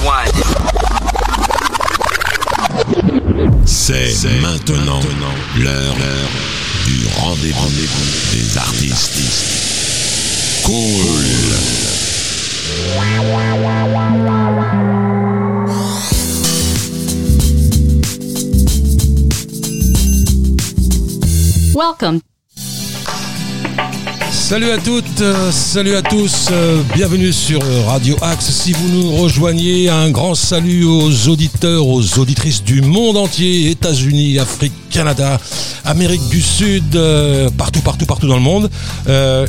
everyone. C'est maintenant l'heure du rendez-vous des artistes. Cool. Welcome. Salut à toutes, euh, salut à tous, euh, bienvenue sur Radio Axe. Si vous nous rejoignez, un grand salut aux auditeurs, aux auditrices du monde entier, États-Unis, Afrique, Canada, Amérique du Sud, euh, partout, partout, partout dans le monde.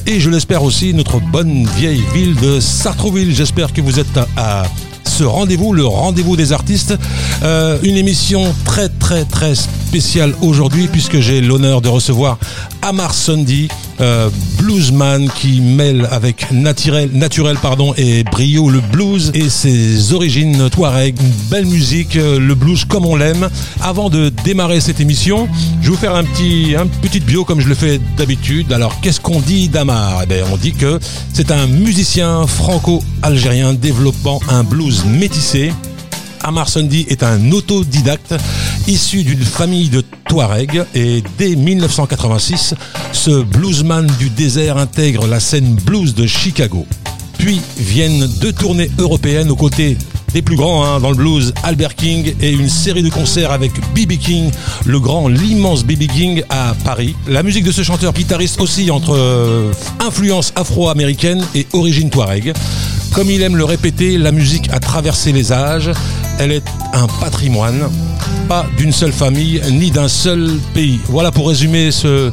Et je l'espère aussi, notre bonne vieille ville de Sartrouville. J'espère que vous êtes à, ce rendez-vous, le rendez-vous des artistes. Une émission très très très spéciale aujourd'hui puisque j'ai l'honneur de recevoir Amar Sundy, euh, bluesman qui mêle avec naturel, pardon, et brio le blues et ses origines touareg. Une belle musique, euh, le blues comme on l'aime. Avant de démarrer cette émission, je vais vous faire un petit, un petit bio comme je le fais d'habitude. Alors qu'est-ce qu'on dit d'Amar? Eh bien, On dit que c'est un musicien franco-algérien développant un blues métissé Amar Sundy est un autodidacte issu d'une famille de Touareg et dès 1986, ce bluesman du désert intègre la scène blues de Chicago. Puis viennent deux tournées européennes aux côtés des plus grands hein, dans le blues, Albert King et une série de concerts avec B.B. King, le grand, l'immense B.B. King à Paris. La musique de ce chanteur guitariste aussi entre euh, influence afro-américaine et origine touareg. Comme il aime le répéter, la musique a traversé les âges. Elle est un patrimoine, pas d'une seule famille ni d'un seul pays. Voilà pour résumer ce,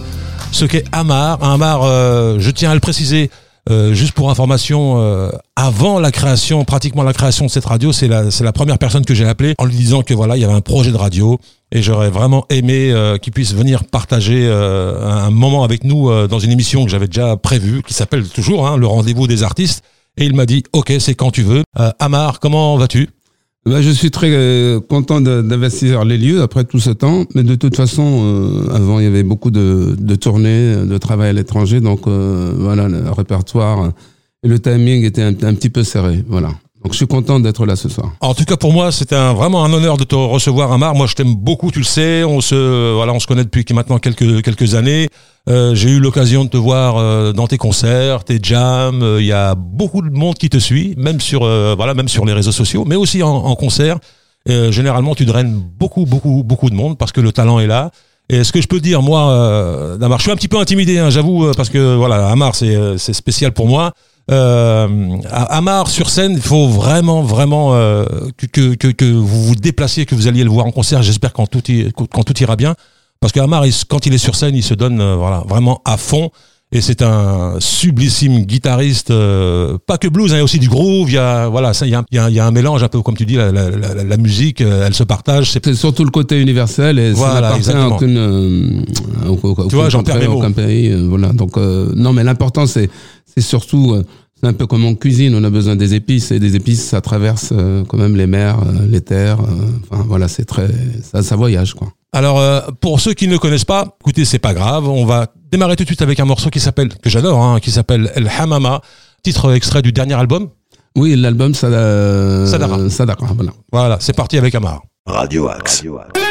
qu'est Amar. Amar, euh, je tiens à le préciser, euh, juste pour information, euh, avant la création, pratiquement la création de cette radio, c'est la, première personne que j'ai appelée en lui disant que voilà, il y avait un projet de radio et j'aurais vraiment aimé qu'il puisse venir partager un moment avec nous dans une émission que j'avais déjà prévue, qui s'appelle toujours hein, le rendez-vous des artistes. Et il m'a dit, ok, c'est quand tu veux. Amar, comment vas-tu? Ben, je suis très euh, content d'investir les lieux après tout ce temps, mais de toute façon, euh, avant il y avait beaucoup de, de tournées, de travail à l'étranger, donc euh, voilà, le répertoire et le timing était un, un petit peu serré, voilà. Donc je suis content d'être là ce soir. En tout cas, pour moi, c'était vraiment un honneur de te recevoir, Amar. Moi, je t'aime beaucoup, tu le sais. On se, voilà, on se connaît depuis maintenant quelques quelques années. Euh, J'ai eu l'occasion de te voir euh, dans tes concerts, tes jams. Euh, Il y a beaucoup de monde qui te suit, même sur, voilà, même sur les réseaux sociaux, mais aussi en, concert. Généralement, tu draines beaucoup, beaucoup, beaucoup de monde parce que le talent est là. Et ce que je peux dire, moi, euh, d'Amar, je suis un petit peu intimidé, hein, j'avoue, parce que voilà, Amar, c'est spécial pour moi. Euh, à Amar sur scène, il faut vraiment, vraiment euh, que, que, que, vous vous déplaciez, que vous alliez le voir en concert. J'espère quand tout, quand tout ira bien, parce qu'Amar, quand il est sur scène, il se donne euh, voilà vraiment à fond. Et c'est un sublissime guitariste, euh, pas que blues, hein, il y a aussi du groove. Il y a voilà, ça, il y a, y a, y a un mélange un peu comme tu dis, la, la, la, la musique, euh, elle se partage. C'est surtout le côté universel et Voilà, ça n'appartient à aucune, au- au- Tu vois, j'en perds mes country, mots. aucun pays, voilà. Donc euh, non, mais l'important c'est c'est surtout euh, c'est un peu comme en cuisine, on a besoin des épices et des épices ça traverse euh, quand même les mers, euh, les terres. Enfin voilà, c'est très ça, ça voyage quoi. Alors, euh, pour ceux qui ne le connaissent pas, écoutez, c'est pas grave. On va démarrer tout de suite avec un morceau qui s'appelle, que j'adore, hein, qui s'appelle El Hamama, titre extrait du dernier album. Oui, l'album euh, Sadara. Sadara, voilà. Voilà, c'est parti avec Amar. Radio Axe. West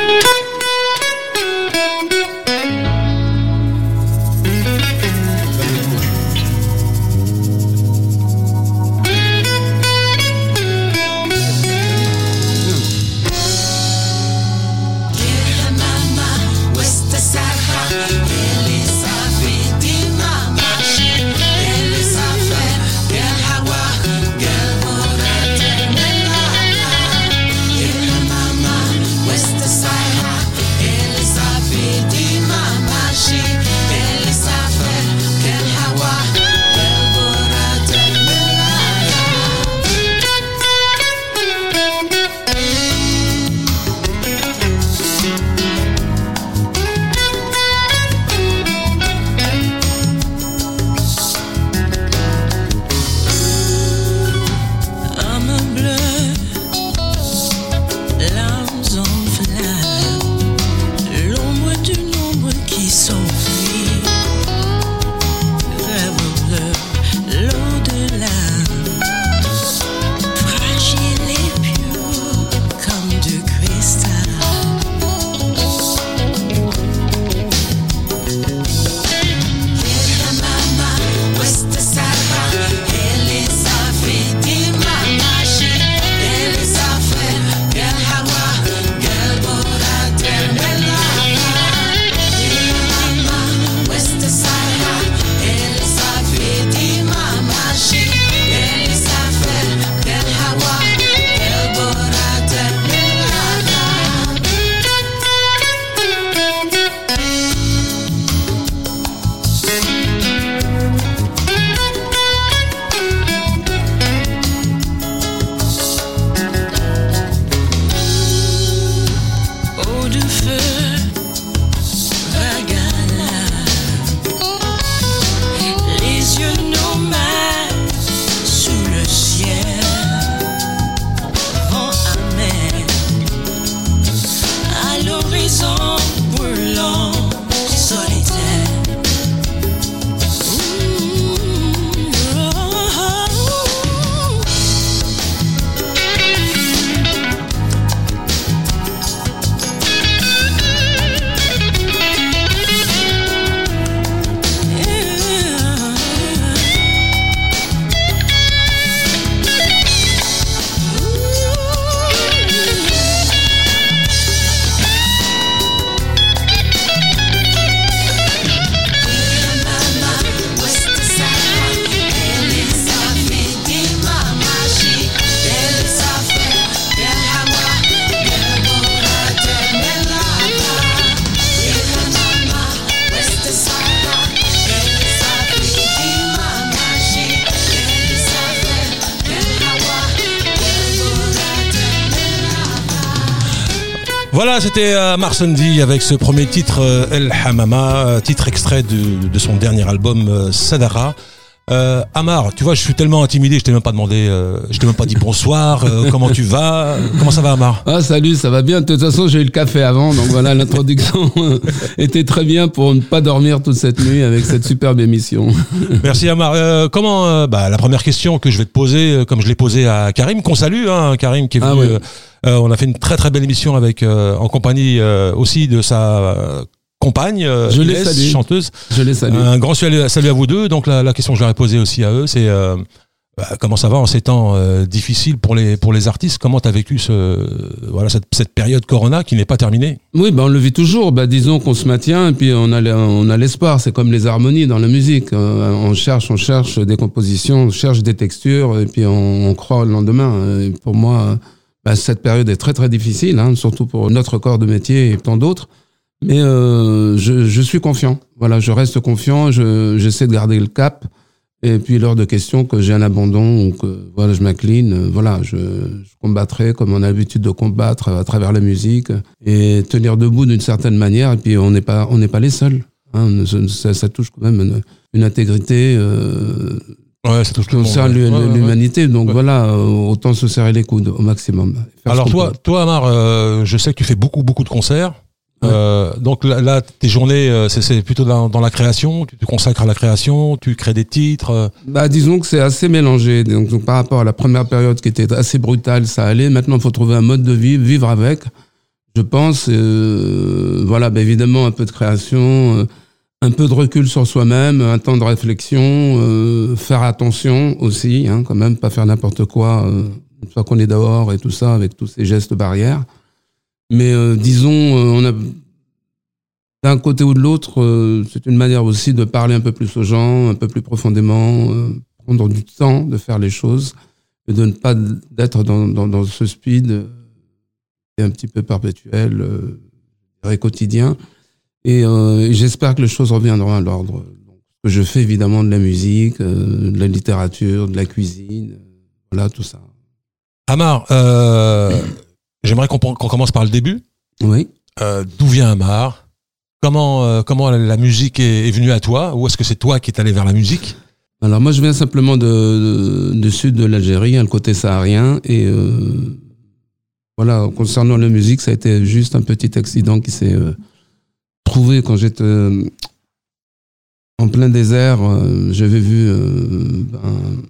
c'était euh, Marsondi avec ce premier titre euh, El Hamama, euh, titre extrait de, son dernier album Sadara. Euh, Amar, tu vois, je suis tellement intimidé, je t'ai même pas demandé, euh, je t'ai même pas dit bonsoir, euh, comment tu vas, comment ça va Amar? Ah salut, ça va bien. De toute façon, j'ai eu le café avant, donc voilà, l'introduction était très bien pour ne pas dormir toute cette nuit avec cette superbe émission. Merci Amar. Euh, comment, euh, bah, la première question que je vais te poser, euh, comme je l'ai posée à Karim, qu'on salue, hein, Karim qui est Ah venu. ouais. on a fait une très très belle émission avec, euh, en compagnie euh, aussi de sa euh, compagne, euh, Je les salue. chanteuse. Je les salue. Un grand salut, à vous deux. Donc la, la question que je leur ai posée aussi à eux, c'est euh, bah, comment ça va en ces temps euh, difficiles pour les pour les artistes? Comment tu as vécu ce voilà cette, cette période Corona qui n'est pas terminée? Oui, ben on le vit toujours. Ben, disons qu'on se maintient et puis on a, le- on a l'espoir. C'est comme les harmonies dans la musique. Euh, on cherche, on cherche des compositions, on cherche des textures et puis on, on croit au lendemain. Et pour moi, cette période est très très difficile, hein, surtout pour notre corps de métier et tant d'autres. Mais euh, je, je suis confiant. Voilà, je reste confiant. Je, j'essaie de garder le cap. Et puis lors de questions que j'ai un abandon ou que voilà, je m'incline, voilà, je, je combattrai comme on a l'habitude de combattre à travers la musique et tenir debout d'une certaine manière. Et puis on n'est pas, on n'est pas les seuls. Hein, ça, ça touche quand même une, une intégrité euh, Ouais, ça touche concerne ouais. Ouais, ouais, l'humanité. Donc voilà, euh, autant se serrer les coudes au maximum. Alors toi, toi Amar, euh, je sais que tu fais beaucoup beaucoup de concerts. Ouais. Euh, donc là, là, tes journées, euh, c'est- plutôt dans, dans la création. Tu te consacres à la création, tu crées des titres. euh, Bah, disons que c'est assez mélangé. Donc, donc, par rapport à la première période qui était assez brutale, ça allait. Maintenant, il faut trouver un mode de vie, vivre avec. Je pense, voilà, bah, évidemment, un peu de création, un peu de recul sur soi-même, un temps de réflexion, faire attention aussi, hein, quand même, pas faire n'importe quoi une fois qu'on est dehors et tout ça, avec tous ces gestes barrières. Mais euh, disons, euh, on a d'un côté ou de l'autre, euh, c'est une manière aussi de parler un peu plus aux gens, un peu plus profondément, euh, prendre du temps de faire les choses et de ne pas d'être dans, dans, dans ce speed un petit peu perpétuel, dirais quotidien. Et euh, j'espère que les choses reviendront à l'ordre. Je fais évidemment de la musique, euh, de la littérature, de la cuisine, voilà tout ça. Amar, euh, j'aimerais qu'on commence par le début. Oui. Euh, D'où vient Amar? Comment euh, comment la, musique est, est venue à toi? Ou est-ce que c'est toi qui es allé vers la musique? Alors moi je viens simplement de, de- du sud de l'Algérie, hein, le côté saharien, et euh, voilà, concernant la musique, ça a été juste un petit accident qui s'est trouvé quand j'étais en plein désert. J'avais vu un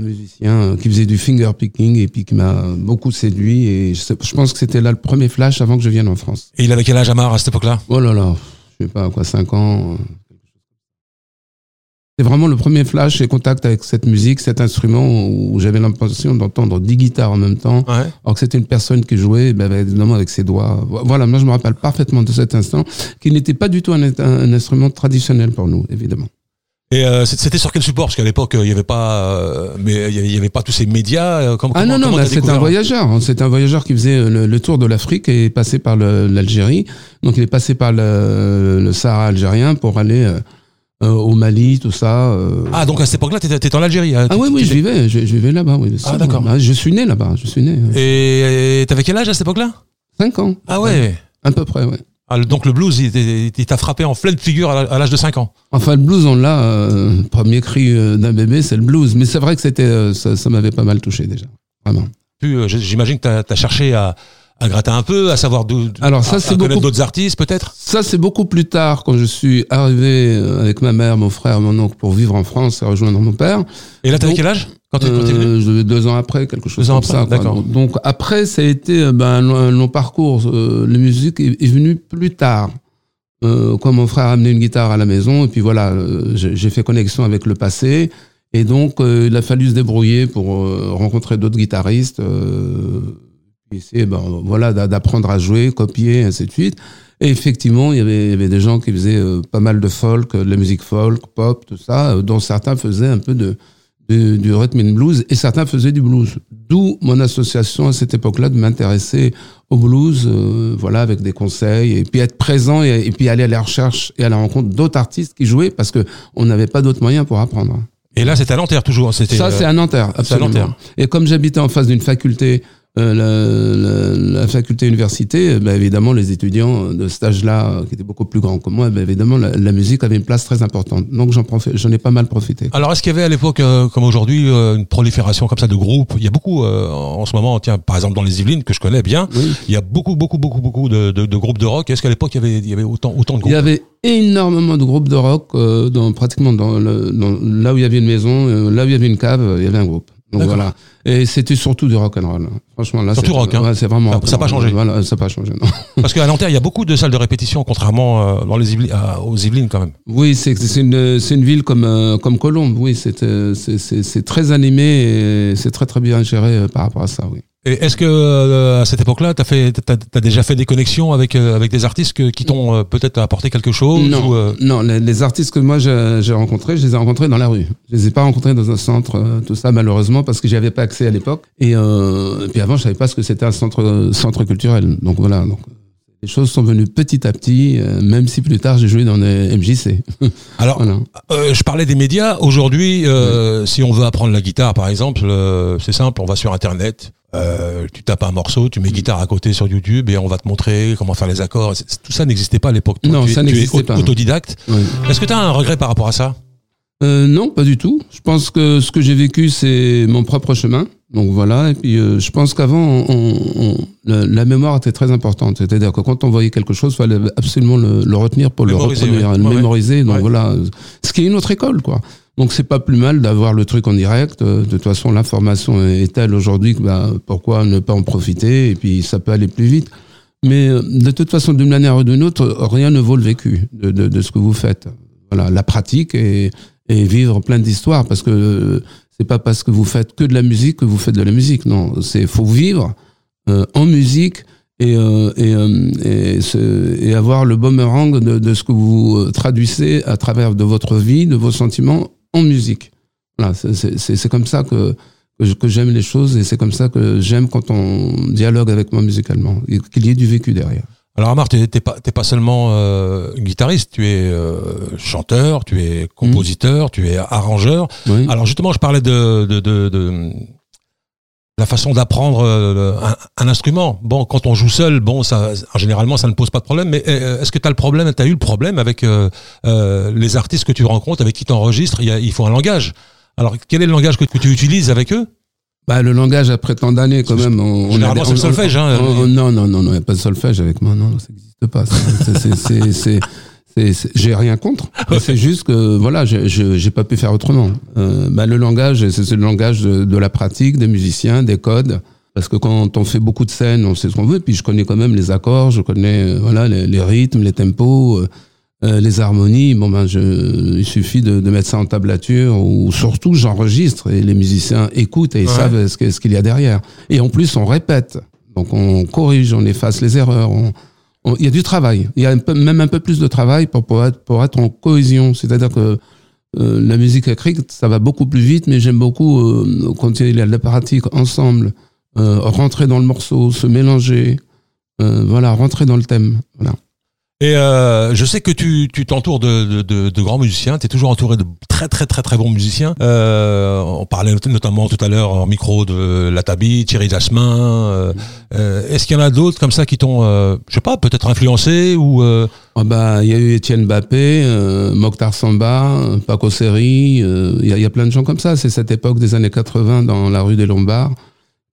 musicien euh, qui faisait du finger picking et puis qui m'a beaucoup séduit, et je, pense que c'était là le premier flash avant que je vienne en France. Et il avait quel âge Amar à cette époque-là? Oh là là, je sais pas quoi, 5 ans. euh, C'est vraiment le premier flash et contact avec cette musique, cet instrument où j'avais l'impression d'entendre 10 guitares en même temps, Ouais. alors que c'était une personne qui jouait, ben, avec- évidemment avec ses doigts. Voilà, moi je me rappelle parfaitement de cet instant, qui n'était pas du tout un, un instrument traditionnel pour nous, évidemment. Et euh, c'était sur quel support? Parce qu'à l'époque, euh, il y avait pas, euh, mais il y avait- pas tous ces médias. euh, Ah comment- non, non, t'as c'est un voyageur. C'est un voyageur qui faisait euh, le, le tour de l'Afrique et est passé par l'Algérie. Donc il est passé par le, le Sahara algérien pour aller euh, au Mali, tout ça. Ah, donc à cette époque-là, t'étais étais en Algérie. hein, Ah oui, oui, je vivais, je, je vivais là-bas. Oui, Ah, d'accord. Ah, Je suis né là-bas, je suis né. Et et t'avais quel âge à cette époque-là? Cinq ans. Ah ouais. À peu près, ouais. Ah, le- donc le blues, il t'a frappé en pleine figure à l'âge de 5 ans. Enfin, le blues, on l'a. euh, premier cri euh, d'un bébé, c'est le blues. Mais c'est vrai que c'était, euh, ça, ça m'avait pas mal touché déjà. Vraiment. Euh, j'imagine que t'as as cherché à, à gratter un peu, à savoir d'où. Alors, ça, c'est beaucoup- d'autres artistes peut-être? Ça, c'est beaucoup plus tard, quand je suis arrivé avec ma mère, mon frère, mon oncle, pour vivre en France et rejoindre mon père. Et là, t'avais quel âge? Quand venu Euh, deux ans après, quelque chose Deux ans comme après, ça. d'accord. Donc, donc, après, ça a été euh, ben, un, long- parcours. Euh, la musique est, est venue plus tard. Euh, quand mon frère a amené une guitare à la maison, et puis voilà, j'ai fait connexion avec le passé. Et donc, il a fallu se débrouiller pour rencontrer d'autres guitaristes. Essayer, ben, voilà, d'a- d'apprendre à jouer, copier, ainsi de suite. Et effectivement, il y avait, il y avait des gens qui faisaient pas mal de folk, de la musique folk, pop, tout ça, dont certains faisaient un peu de, du, du rhythm and blues et certains faisaient du blues. D'où mon association à cette époque-là de m'intéresser au blues, euh, voilà, avec des conseils et puis être présent et, et puis aller à la recherche et à la rencontre d'autres artistes qui jouaient parce que on n'avait pas d'autres moyens pour apprendre. Et là, c'était à Nanterre toujours. C'était. Ça, euh, c'est à Nanterre, c'est à absolument. Nanterre. Et comme j'habitais en face d'une faculté euh, la, la, la, faculté université, bah, évidemment, les étudiants de cet âge-là, euh, qui étaient beaucoup plus grands que moi, bah, évidemment, la, la, musique avait une place très importante. Donc, j'en j'en ai pas mal profité. Alors, est-ce qu'il y avait à l'époque, euh, comme aujourd'hui, euh, une prolifération comme ça de groupes? Il y a beaucoup, en ce moment, tiens, par exemple, dans les Yvelines, que je connais bien, oui. il y a beaucoup, beaucoup, beaucoup, beaucoup de, de, de groupes de rock. Est-ce qu'à l'époque, il y avait, il y avait autant, autant de groupes? Il y avait énormément de groupes de rock, dans, pratiquement dans, le, dans, là où il y avait une maison, là où il y avait une cave, il y avait un groupe. Donc voilà. Et c'était surtout du rock and roll. Franchement, là, surtout rock. Hein. Ouais, c'est vraiment. Ça n'a pas changé. Voilà, ça n'a pas changé. Non. Parce qu'à Nanterre, il y a beaucoup de salles de répétition, contrairement euh, dans les Yvelines, euh, aux Yvelines quand même. Oui, c'est une une ville comme euh, comme Colombe. Oui, c'est très animé et c'est très très bien géré par rapport à ça. Oui. Et est-ce que euh, à cette époque-là, t'as fait, t'as, as déjà fait des connexions avec euh, avec des artistes que, qui t'ont euh, peut-être apporté quelque chose Non, ou, euh... non. Les, les, artistes que moi j'ai, j'ai rencontrés, je les ai rencontrés dans la rue. Je les ai pas rencontrés dans un centre, euh, tout ça malheureusement parce que j'y avais pas accès à l'époque. Et, et puis avant, je savais pas ce que c'était un centre centre culturel. Donc voilà. Donc les choses sont venues petit à petit, euh, même si plus tard j'ai joué dans des MJC. Alors, voilà. euh, je parlais des médias. Aujourd'hui, euh, oui. si on veut apprendre la guitare, par exemple, euh, c'est simple, on va sur Internet, euh, tu tapes un morceau, tu mets guitare à côté sur YouTube et on va te montrer comment faire les accords. Tout ça n'existait pas à l'époque. Non, tu, ça n'existait pas. autodidacte. Oui. Est-ce que tu as un regret par rapport à ça? Euh, Non, pas du tout. Je pense que ce que j'ai vécu, c'est mon propre chemin. Donc voilà, et puis euh, je pense qu'avant, on, on, la, la, mémoire était très importante. C'est-à-dire que quand on voyait quelque chose, il fallait absolument le, le retenir pour mémoriser, le ouais. le mémoriser. Donc ouais. voilà, ce qui est une autre école, quoi. Donc c'est pas plus mal d'avoir le truc en direct. De toute façon, l'information est telle aujourd'hui que bah, pourquoi ne pas en profiter Et puis ça peut aller plus vite. Mais euh, de toute façon, d'une manière ou d'une autre, rien ne vaut le vécu de, de, de ce que vous faites. Voilà, la pratique et, et vivre plein d'histoires, parce que c'est pas parce que vous faites que de la musique que vous faites de la musique. Non, c'est faut vivre euh, en musique et, euh, et, euh, et, et, avoir le boomerang de, de, ce que vous traduisez à travers de votre vie, de vos sentiments en musique. Voilà, c'est comme ça que que, j'aime les choses et c'est comme ça que j'aime quand on dialogue avec moi musicalement, qu'il y ait du vécu derrière. Alors Amar, tu n'es pas, pas seulement euh, guitariste, tu es euh, chanteur, tu es compositeur, mmh. tu es arrangeur. Oui. Alors justement, je parlais de, de, de, de la façon d'apprendre euh, un, un, instrument. Bon, quand on joue seul, bon, ça, généralement, ça ne pose pas de problème. Mais euh, est-ce que tu as le problème, tu as eu le problème avec euh, les artistes que tu rencontres, avec qui tu enregistres il, il faut un langage. Alors, quel est le langage que, que tu utilises avec eux? Bah, le langage après tant d'années, quand même. On, Généralement, c'est le solfège, hein. On, non, non, non, non, il n'y a pas de solfège avec moi, non, ça n'existe pas. C'est, j'ai rien contre. C'est juste que, voilà, j'ai pas pu faire autrement. Euh, bah, le langage, c'est le langage de, de, la pratique, des musiciens, des codes. Parce que quand on fait beaucoup de scènes, on sait ce qu'on veut. Puis je connais quand même les accords, je connais, voilà, les, les rythmes, les tempos. Euh, euh, les harmonies, bon ben, je, il suffit de, de, mettre ça en tablature ou surtout j'enregistre et les musiciens écoutent et ils ouais. savent ce qu'il qu y a derrière. Et en plus, on répète, donc on corrige, on efface les erreurs. Il y a du travail. Il y a même un peu plus de travail pour, être, en cohésion. C'est-à-dire que euh, la musique écrite, ça va beaucoup plus vite, mais j'aime beaucoup euh, quand il y a de la pratique ensemble, euh, rentrer dans le morceau, se mélanger, voilà, rentrer dans le thème. Voilà. Et euh, je sais que tu tu t'entoures de, de, de, de, grands musiciens. Tu es toujours entouré de très très très très bons musiciens. Euh, on parlait notamment tout à l'heure en micro de Latabi, Thierry Jasmin. Euh, Est-ce qu'il y en a d'autres comme ça qui t'ont, je sais pas, peut-être influencé ou oh bah il y a eu Étienne Bappé, Mokhtar Samba, Paco Seri. Il y, y a plein de gens comme ça. C'est cette époque des années 80 dans la rue des Lombards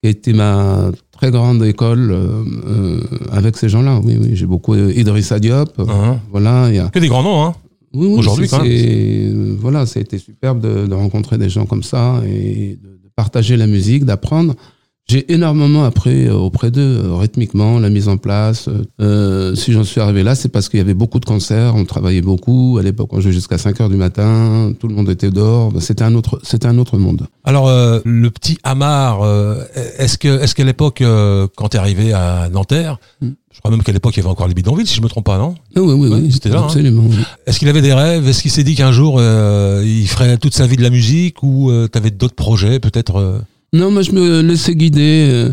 qui a été ma très grande école euh, euh, avec ces gens-là. Oui, oui, j'ai beaucoup Idrissa Diop. Uh -huh. Voilà, il y a que des grands noms, hein. Oui, oui aujourd'hui quand même. Voilà, été superbe de, de, rencontrer des gens comme ça et de, de partager la musique, d'apprendre. J'ai énormément appris auprès d'eux, rythmiquement, la mise en place. Euh, si j'en suis arrivé là, c'est parce qu'il y avait beaucoup de concerts, on travaillait beaucoup. À l'époque, on jouait jusqu'à 5 heures du matin, tout le monde était dehors. C'était un autre, c'était un autre monde. Alors, euh, le petit Amar, euh, est-ce que, est-ce qu'à l'époque, euh, quand tu es arrivé à Nanterre, mm. Je crois même qu'à l'époque, il y avait encore les bidonvilles, si je me trompe pas, non? Ah Oui, oui, oui. C'était là. Absolument. Hein. Est-ce qu'il avait des rêves? Est-ce qu'il s'est dit qu'un jour, euh, il ferait toute sa vie de la musique ou euh, tu avais d'autres projets, peut-être Non, moi, je me laissais guider euh,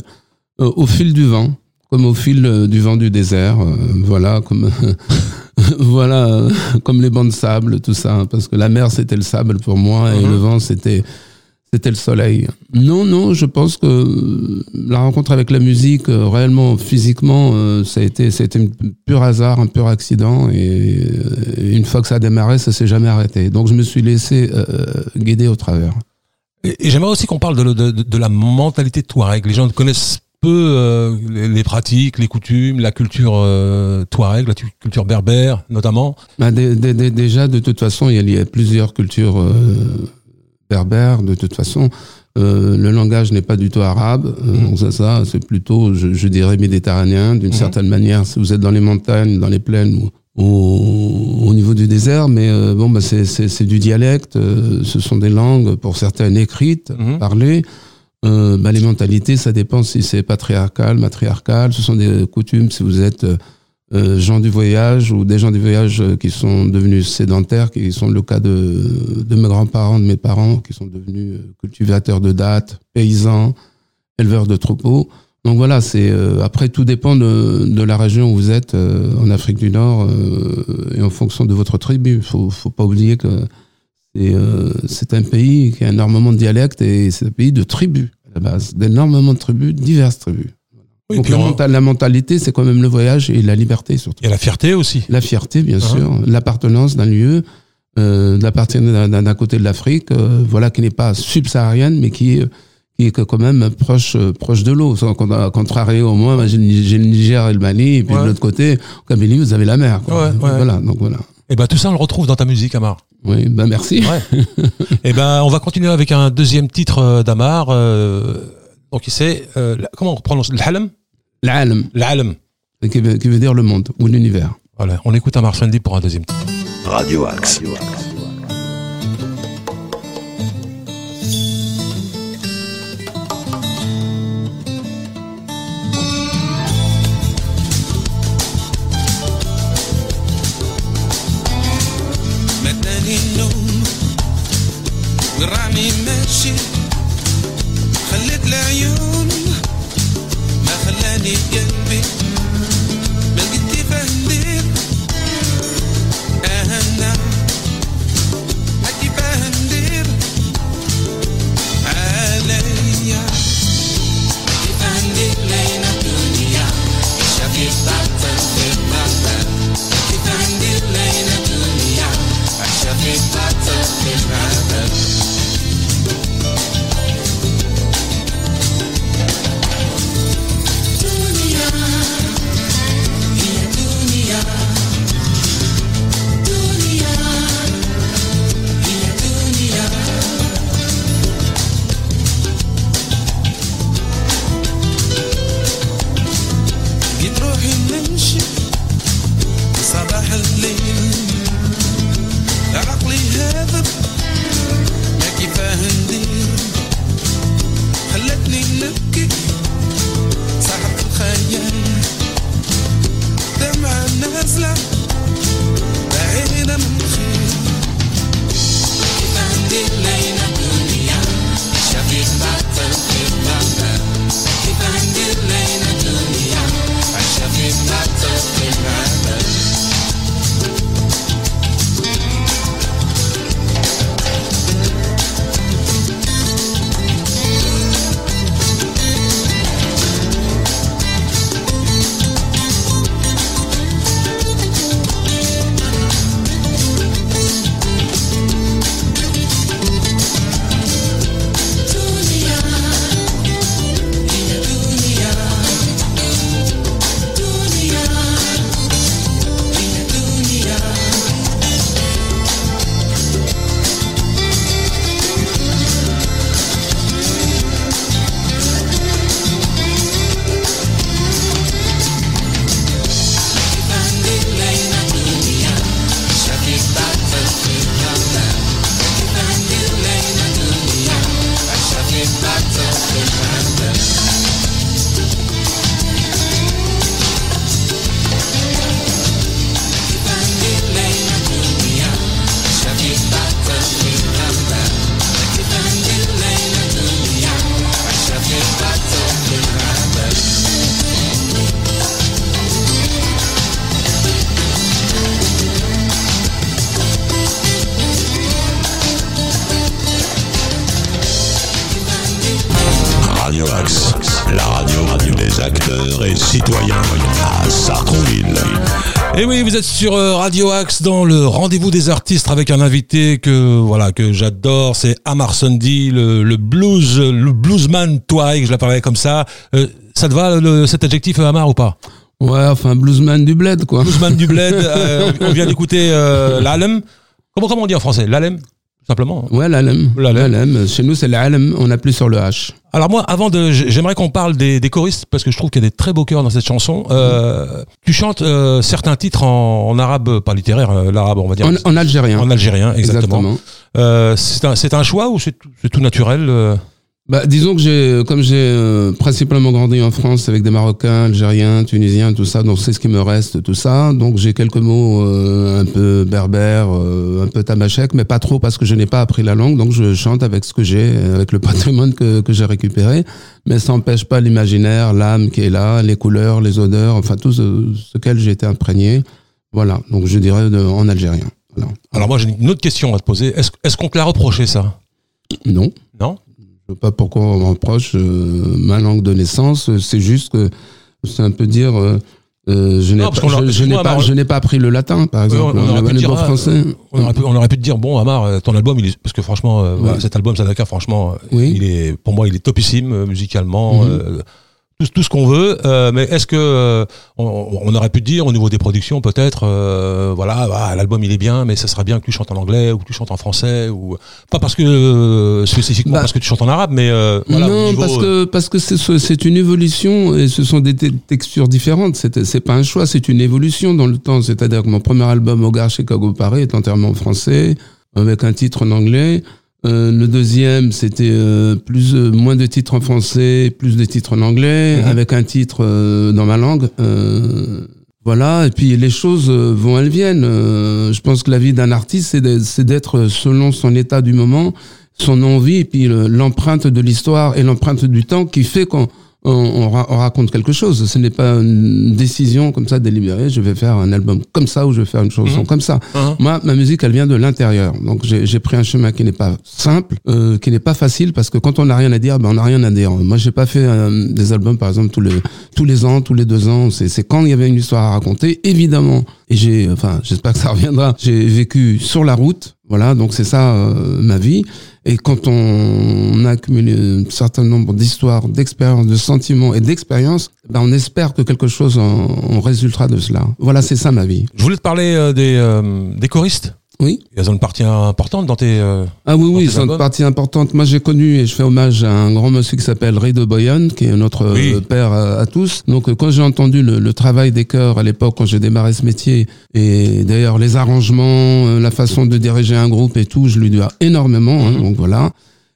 au fil du vent, comme au fil du vent du désert. voilà, comme. voilà, comme les bancs de sable, tout ça, parce que la mer c'était le sable pour moi et mmh. le vent c'était c'était le soleil. Non, non, je pense que euh, la rencontre avec la musique, euh, réellement, physiquement, euh, ça a été, ça a été un pur hasard, un pur accident. Et euh, une fois que ça a démarré, ça s'est jamais arrêté. Donc je me suis laissé euh, guider au travers. Et, et j'aimerais aussi qu'on parle de, de, de, de la mentalité touareg. Les gens connaissent peu euh, les, les pratiques, les coutumes, la culture euh, touareg, la tu- culture berbère notamment. Bah, dé- dé- dé- déjà, de toute façon, il y a, plusieurs cultures euh, berbères. De toute façon, Euh, le langage n'est pas du tout arabe. Euh, donc ça, ça c'est plutôt, je, je dirais, méditerranéen d'une Mhm. certaine manière. Si vous êtes dans les montagnes, dans les plaines ou au, au niveau du désert, mais euh, bon, bah, c'est- c'est c'est du dialecte. euh, ce sont des langues, pour certaines écrites, Mhm. parlées. Euh, bah, les mentalités, ça dépend si c'est patriarcal, matriarcal. Ce sont des coutumes. Si vous êtes euh, gens du voyage ou des gens du voyage qui sont devenus sédentaires, qui sont le cas de, de mes grands-parents, de mes parents, qui sont devenus cultivateurs de dattes, paysans, éleveurs de troupeaux. Donc voilà, c'est euh, après tout dépend de, de la région où vous êtes euh, en Afrique du Nord euh, et en fonction de votre tribu. Faut faut pas oublier que c'est un pays qui a énormément de dialectes et c'est un pays de tribus à la base, d'énormément de tribus, diverses tribus. Oui, Donc la, on- menta- la mentalité, c'est quand même le voyage et la liberté surtout. a la fierté aussi. La fierté, bien Uh-huh. sûr, l'appartenance d'un lieu, d'appartenir d'un- côté de l'Afrique, voilà, qui n'est pas subsaharienne, mais qui est, qui est quand même proche, proche de l'eau. Contrario, au moins, j'ai le Niger et le Mali, et puis de l'autre côté, au Kabylie, vous avez la mer. Voilà, donc voilà. Et ben tout ça, on le retrouve dans ta musique, Amar. Oui, ben merci. Et eh ben on va continuer avec un deuxième titre euh, d'Amar. Euh, donc euh, comment on prononce l'Alam L'Alam. L'Alam. Qui, veut, qui veut dire le monde ou l'univers. Voilà, on écoute Amar Fendi pour un deuxième titre. Radio Axe. Radio -Axe. Et oui, vous êtes sur euh, Radio Axe dans le rendez-vous des artistes avec un invité que voilà que j'adore, c'est Amar Sundy, le, le blues, le bluesman Touareg, je l'appellerais comme ça. Euh, ça te va le- cet adjectif Amar ou pas? Ouais, enfin, bluesman du bled, quoi. Bluesman du bled. euh, on vient d'écouter euh, l'Alem. Comment comment on dit en français? L'Alem? Simplement. Ouais, l'alem. L'alem. Chez nous, c'est l'alem. On appuie sur le H. Alors moi, avant de, j'aimerais qu'on parle des, des choristes parce que je trouve qu'il y a des très beaux chœurs dans cette chanson. Euh, tu chantes euh, certains titres en, en arabe, pas littéraire, euh, l'arabe, on va dire. En, en algérien. En algérien, exactement. C'est un, un choix ou c'est tout, c'est tout naturel Bah, disons que j'ai, comme j'ai euh, principalement grandi en France avec des Marocains, Algériens, Tunisiens, tout ça, donc c'est ce qui me reste, tout ça. Donc j'ai quelques mots euh, un peu berbères, euh, un peu tamashek, mais pas trop parce que je n'ai pas appris la langue, donc je chante avec ce que j'ai, avec le patrimoine que, que j'ai récupéré. Mais ça n'empêche pas l'imaginaire, l'âme qui est là, les couleurs, les odeurs, enfin tout ce, ce qu'elle j'ai été imprégné. Voilà, donc je dirais de- en algérien. Voilà. Alors moi, j'ai une autre question à te poser. Est-ce est-ce qu'on te l'a reproché ça? Non. Je sais pas pourquoi on reproche euh, ma langue de naissance. euh, C'est juste que c'est un peu dire. euh, euh, je n'ai pas, je, je n'ai pas, pas appris le latin, par exemple. on aurait pu dire, français. on aurait, pu, on aurait pu te dire bon Amar, euh, ton album, il est, parce que franchement, euh, Ouais. cet album Sadaka, franchement, euh, Oui. il est, pour moi, il est topissime euh, musicalement. Mhm. euh, tout, tout ce qu'on veut, euh, mais est-ce que euh, on, on aurait pu te dire au niveau des productions peut-être, euh, voilà, bah, l'album il est bien, mais ça serait bien que tu chantes en anglais ou que tu chantes en français ou pas parce que euh, spécifiquement Bah, parce que tu chantes en arabe, mais euh, voilà, non, niveau, parce que parce que c'est ce- c'est une évolution et ce sont des te- textures différentes. C'est c'est pas un choix, c'est une évolution dans le temps. C'est-à-dire que mon premier album Au Gare Chicago Paris est entièrement en français avec un titre en anglais. Euh, le deuxième, c'était euh, plus euh, moins de titres en français, plus de titres en anglais, Mhm. avec un titre euh, dans ma langue. Euh, voilà, et puis les choses vont, elles viennent. Je pense que la vie d'un artiste, c'est d'être selon son état du moment, son envie, et puis le- l'empreinte de l'histoire et l'empreinte du temps qui fait qu'on on, on ra- on raconte quelque chose. Ce n'est pas une décision comme ça délibérée, je vais faire un album comme ça ou je vais faire une chanson Mhm. comme ça. Hein Moi, ma musique, elle vient de l'intérieur. Donc, j'ai pris un chemin qui n'est pas simple, euh, qui n'est pas facile, parce que quand on n'a rien à dire, ben, on n'a rien à dire. Moi, j'ai pas fait euh, des albums, par exemple, tous les, tous les ans, tous les deux ans. C'est c'est quand il y avait une histoire à raconter, évidemment. Et j'ai, enfin, j'espère que ça reviendra. J'ai vécu sur la route. Voilà, donc c'est ça euh, ma vie. Et quand on a un certain nombre d'histoires, d'expériences, de sentiments et d'expériences, ben on espère que quelque chose en, résultera de cela. Voilà, c'est ça ma vie. Je voulais te parler euh, euh, des choristes. Oui. Ils ont une partie importante dans tes. euh, Ah oui, oui, c'est une partie importante. Moi, j'ai connu et je fais hommage à un grand monsieur qui s'appelle Ray de Boyan, qui est notre Oui. euh, père à, à tous. Donc, euh, quand j'ai entendu le, le travail des chœurs à l'époque, quand j'ai démarré ce métier, et d'ailleurs les arrangements, euh, la façon de diriger un groupe et tout, je lui dois énormément. hein, Mhm. donc voilà.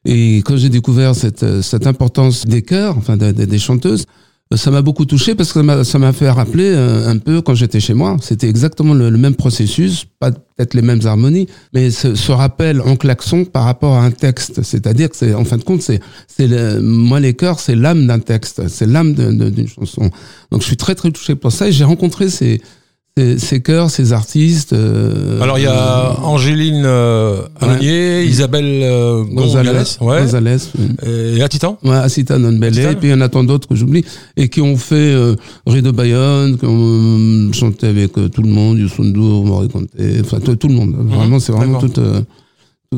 Et quand j'ai découvert cette, cette importance des chœurs, enfin des, des- des chanteuses, ça m'a beaucoup touché parce que ça m'a- fait rappeler euh, un peu quand j'étais chez moi. C'était exactement le, le même processus, pas peut-être les mêmes harmonies, mais ce, ce rappel en klaxon par rapport à un texte. C'est-à-dire que c'est, en fin de compte, c'est, c'est le- moi les chœurs, c'est l'âme d'un texte, c'est l'âme d'une chanson. Donc je suis très très touché pour ça et j'ai rencontré ces ces, ces chœurs, ces artistes. euh, Alors il y a Angéline euh, Alonier, Isabelle euh, Gonzalez, ouais, Gonzalez, oui. et Atitan. Ouais, Nonbele, Asita. et puis il y en a tant d'autres que j'oublie, et qui ont fait euh, Ré de Bayonne, qui ont euh, chanté avec euh, tout le monde, Youssou N'Dour, Maury Conté, enfin tout, tout le monde. Vraiment, c'est vraiment d'accord.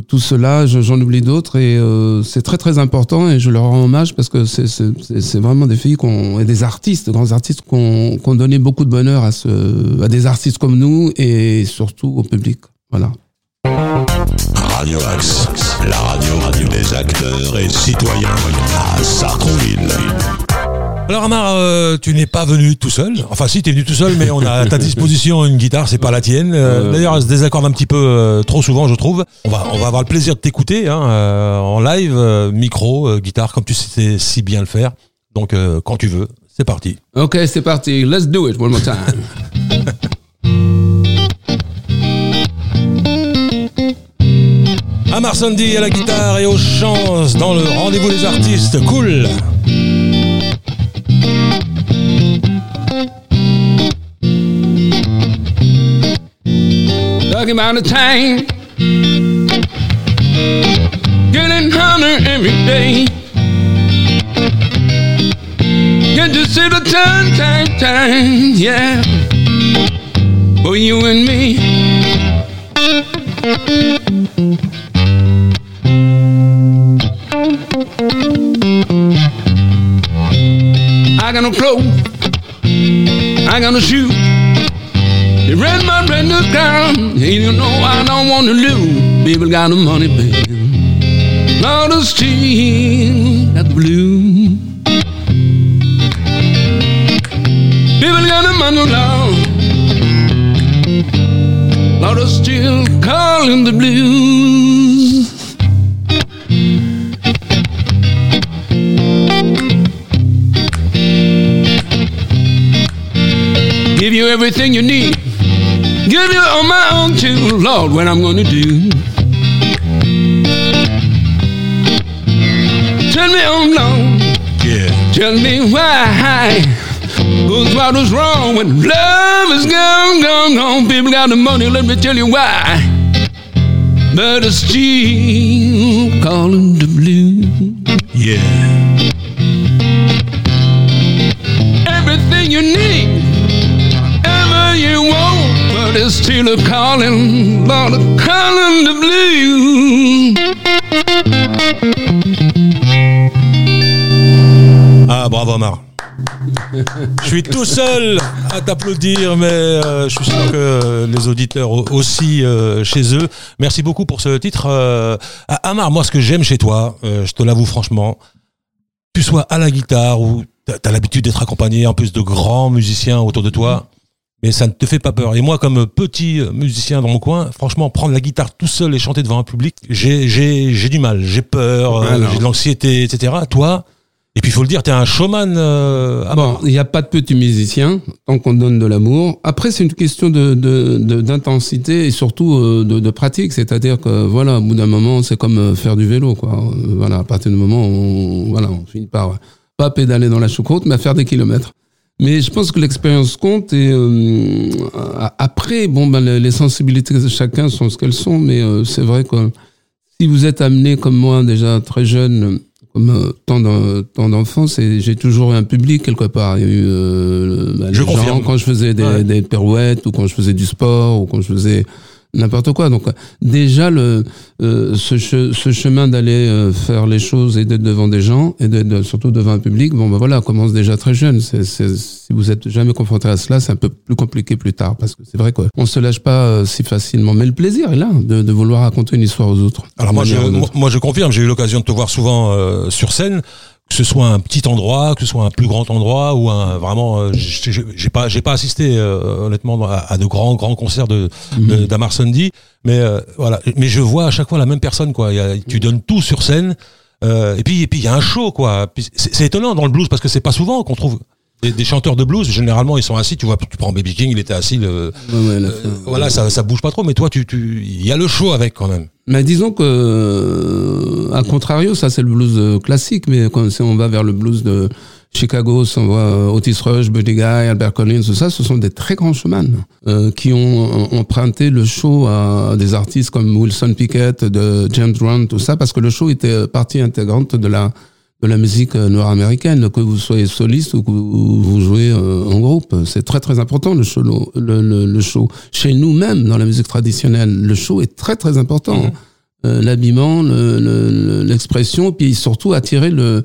Tout, cela, je- j'en oublie d'autres, et euh, c'est très très important, et je leur rends hommage parce que c'est- vraiment des filles qu'on et des artistes, grands artistes, qui ont qui ont donné beaucoup de bonheur à des artistes comme nous, et surtout au public. Voilà. Radio Axe, la radio, radio des acteurs et citoyens à Sartrouville. Alors Amar, euh, tu n'es pas venu tout seul. Enfin si, tu es venu tout seul, mais on a à ta disposition une guitare, c'est pas la tienne. Euh, Euh. D'ailleurs, elle se désaccorde un petit peu euh, trop souvent, je trouve. On va, on va avoir le plaisir de t'écouter hein, en live, micro, guitare, comme tu sais si bien le faire. Donc quand tu veux, c'est parti. Ok, c'est parti, let's do it one more time. Amar Sandy à la guitare et aux chants dans le rendez-vous des artistes. Cool. talking about the time. Getting hotter every day. Can't you see the time, time, time, yeah. For you and me. I got no clothes. I got no shoes. You read my new car, and you know I don't want to lose. People got the money, baby. Lord, the steel got the blue. People got the money, Lord. Lord, the still calling the blues. Give you everything you need. Give you on my own too, Lord, what I'm gonna do. Tell me oh, on long, Yeah. tell me why. Who's what was wrong when love is gone, gone, gone? People got the money, let me tell you why. But it's still calling the blue. Yeah. Everything you need, Ah, bravo Amar. Je suis tout seul à t'applaudir, mais euh, je suis sûr que les auditeurs au- aussi euh, chez eux. Merci beaucoup pour ce titre. Euh, ah, Amar, moi, ce que j'aime chez toi, je te l'avoue franchement, tu sois à la guitare ou t'as as, l'habitude d'être accompagné en plus de grands musiciens autour de toi, mais ça ne te fait pas peur. Et moi, comme petit musicien dans mon coin, franchement, prendre la guitare tout seul et chanter devant un public, j'ai j'ai- j'ai du mal, j'ai peur, euh, j'ai de l'anxiété, etc. Toi, et puis il faut le dire, t'es un showman. Euh. Bon, il n'y a pas de petit musicien tant qu'on donne de l'amour. Après, c'est une question de de- de- d'intensité et surtout euh, de, de pratique. C'est-à-dire que voilà, au bout d'un moment, c'est comme euh, faire du vélo, quoi. Euh, Voilà, à partir du moment où on, voilà, on finit par pas pédaler dans la choucroute, mais à faire des kilomètres. Mais je pense que l'expérience compte et euh, après, bon, ben, les les sensibilités de chacun sont ce qu'elles sont, mais euh, c'est vrai que si vous êtes amené comme moi déjà très jeune, comme euh, tant d'en- tant d'enfants, c'est j'ai toujours eu un public quelque part. Il y a eu euh, les Je gens confirme. quand je faisais des, Ouais. des pirouettes ou quand je faisais du sport ou quand je faisais n'importe quoi. Donc déjà le euh, ce, che- ce chemin d'aller euh, faire les choses et d'être devant des gens et d'être surtout devant un public, bon ben voilà, commence déjà très jeune. Si vous êtes jamais confronté à cela, c'est un peu plus compliqué plus tard parce que c'est vrai qu'on se lâche pas euh, si facilement. Mais le plaisir est là de, de vouloir raconter une histoire aux autres. Alors moi moi, moi, je confirme, j'ai eu l'occasion de te voir souvent euh, sur scène, que ce soit un petit endroit, que ce soit un plus grand endroit ou un vraiment, euh, j'ai pas, j'ai pas assisté euh, honnêtement à, à de grands grands concerts de Sundy, mais euh, voilà, mais je vois à chaque fois la même personne quoi. Il y a- tu donnes tout sur scène. euh, et puis et puis il y a un show quoi. C'est étonnant dans le blues parce que c'est pas souvent qu'on trouve des, des chanteurs de blues. Généralement ils sont assis. Tu vois, tu prends Baby King, il était assis. Le, Ouais, ouais, la euh, voilà, ça ça bouge pas trop. Mais toi tu tu il y a le show avec quand même. Mais disons que, euh, à contrario, ça c'est le blues euh, classique, mais quand si on va vers le blues de Chicago, si on voit Otis Rush, Buddy Guy, Albert Collins, tout ça, ce sont des très grands showman euh, qui ont emprunté le show à des artistes comme Wilson Pickett, de James Brown, tout ça, parce que le show était partie intégrante de la de la musique euh, nord-américaine, que vous soyez soliste ou que vous jouez euh, en groupe. C'est très très important le show. Le, le, le show. Chez nous même, dans la musique traditionnelle, le show est très très important. Euh, L'habillement, le- le- l'expression, puis surtout attirer le,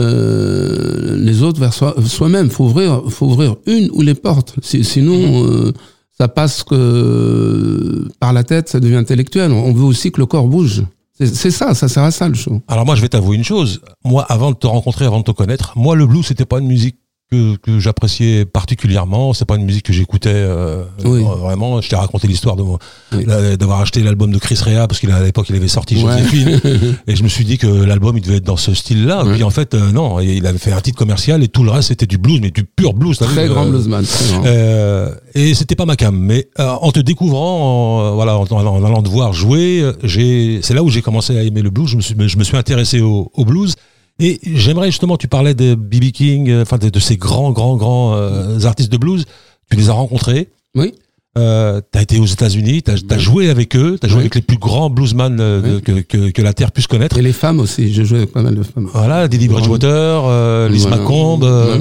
euh, les autres vers soi- soi-même. faut ouvrir, faut ouvrir une ou les portes. Si- sinon, euh, ça passe que par la tête, ça devient intellectuel. On veut aussi que le corps bouge. C'est ça, ça sert à ça le show. Alors moi, je vais t'avouer une chose. Moi, avant de te rencontrer, avant de te connaître, moi, le blues, c'était pas une musique que, que j'appréciais particulièrement. C'est pas une musique que j'écoutais euh, Oui. euh, vraiment. Je t'ai raconté l'histoire de Oui. d'avoir acheté l'album de Chris Rea parce qu'il à l'époque il avait sorti Ouais. Joséphine et je me suis dit que l'album il devait être dans ce style-là. Ouais. Puis en fait, euh, non, il avait fait un titre commercial et tout le reste c'était du blues, mais du pur blues. t'as vu, Très grand euh, bluesman. très euh, et c'était pas ma cam, mais euh, en te découvrant, en, voilà, en, en- allant te voir jouer, j'ai, c'est là où j'ai commencé à aimer le blues. Je me suis, je me suis intéressé au, au blues. Et j'aimerais justement, tu parlais de BB King, euh, enfin de, de ces grands, grands, grands euh, artistes de blues. Tu les as rencontrés. Oui. Euh, t'as été aux États-Unis, t'as as joué avec eux, t'as joué Oui. avec les plus grands bluesman euh, Oui. que, que, que la terre puisse connaître. Et les femmes aussi, j'ai joué avec pas mal de femmes. Voilà, Didi Bridgewater, euh, Liz Voilà. McComb. euh,